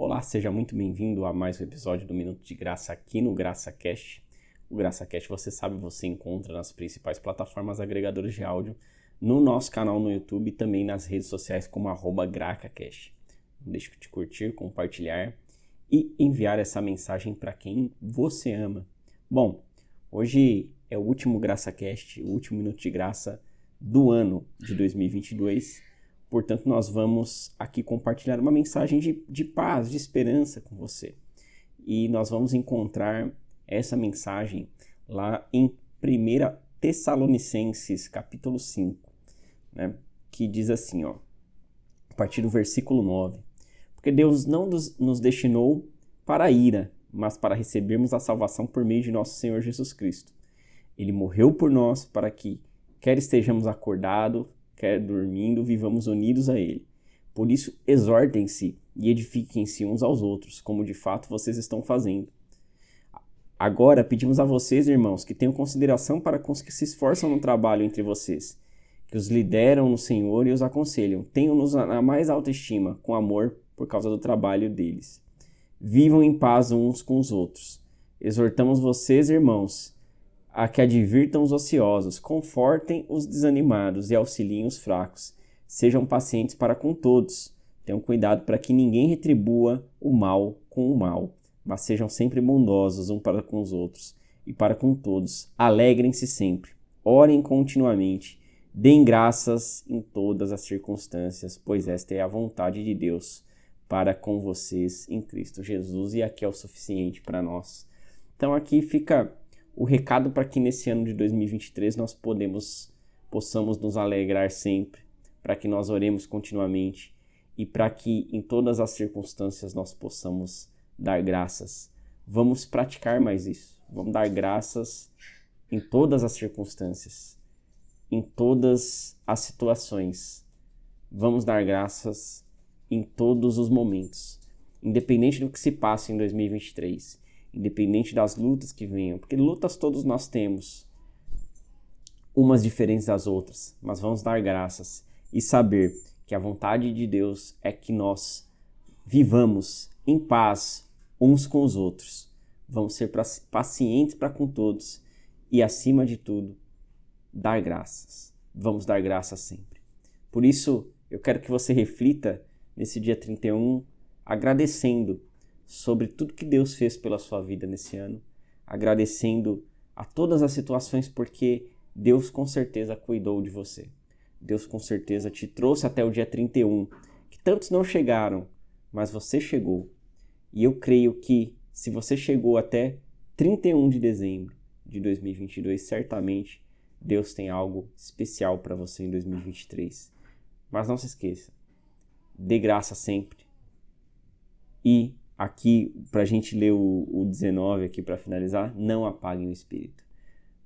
Olá, seja muito bem-vindo a mais um episódio do Minuto de Graça aqui no GraçaCast. O GraçaCast, você sabe, você encontra nas principais plataformas agregadoras de áudio, no nosso canal no YouTube e também nas redes sociais como arroba GracaCast. Não deixe de curtir, compartilhar e enviar essa mensagem para quem você ama. Bom, hoje é o último GraçaCast, o último Minuto de Graça do ano de 2022 Portanto, nós vamos aqui compartilhar uma mensagem de, de paz, de esperança com você. E nós vamos encontrar essa mensagem lá em 1 Tessalonicenses, capítulo 5, né, que diz assim, ó, a partir do versículo 9: Porque Deus não nos, nos destinou para a ira, mas para recebermos a salvação por meio de nosso Senhor Jesus Cristo. Ele morreu por nós para que, quer estejamos acordados, quer dormindo, vivamos unidos a Ele. Por isso, exortem-se e edifiquem-se uns aos outros, como de fato vocês estão fazendo. Agora pedimos a vocês, irmãos, que tenham consideração para com os que se esforçam no trabalho entre vocês, que os lideram no Senhor e os aconselham. Tenham-nos na mais alta estima, com amor, por causa do trabalho deles. Vivam em paz uns com os outros. Exortamos vocês, irmãos, a que advirtam os ociosos, confortem os desanimados e auxiliem os fracos. Sejam pacientes para com todos. Tenham cuidado para que ninguém retribua o mal com o mal, mas sejam sempre bondosos uns para com os outros e para com todos. Alegrem-se sempre. Orem continuamente. Deem graças em todas as circunstâncias, pois esta é a vontade de Deus para com vocês em Cristo Jesus e aqui é o suficiente para nós. Então aqui fica o recado para que nesse ano de 2023 nós podemos, possamos nos alegrar sempre, para que nós oremos continuamente e para que em todas as circunstâncias nós possamos dar graças. Vamos praticar mais isso. Vamos dar graças em todas as circunstâncias, em todas as situações. Vamos dar graças em todos os momentos, independente do que se passe em 2023 independente das lutas que venham, porque lutas todos nós temos, umas diferentes das outras, mas vamos dar graças e saber que a vontade de Deus é que nós vivamos em paz uns com os outros. Vamos ser pacientes para com todos e, acima de tudo, dar graças. Vamos dar graças sempre. Por isso, eu quero que você reflita nesse dia 31 agradecendo sobre tudo que Deus fez pela sua vida nesse ano, agradecendo a todas as situações porque Deus com certeza cuidou de você. Deus com certeza te trouxe até o dia 31, que tantos não chegaram, mas você chegou. E eu creio que se você chegou até 31 de dezembro de 2022, certamente Deus tem algo especial para você em 2023. Mas não se esqueça, dê graça sempre e aqui, para a gente ler o, o 19 aqui para finalizar, não apaguem o espírito.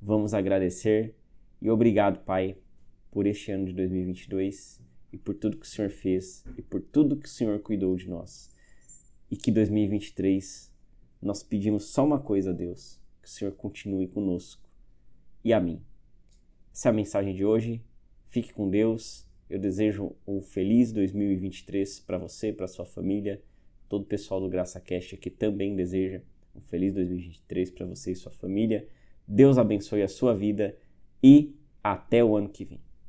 Vamos agradecer e obrigado, Pai, por este ano de 2022 e por tudo que o Senhor fez e por tudo que o Senhor cuidou de nós. E que 2023 nós pedimos só uma coisa a Deus, que o Senhor continue conosco e a mim. Essa é a mensagem de hoje. Fique com Deus. Eu desejo um feliz 2023 para você, para sua família todo o pessoal do Graça Cast aqui também deseja um feliz 2023 para você e sua família. Deus abençoe a sua vida e até o ano que vem.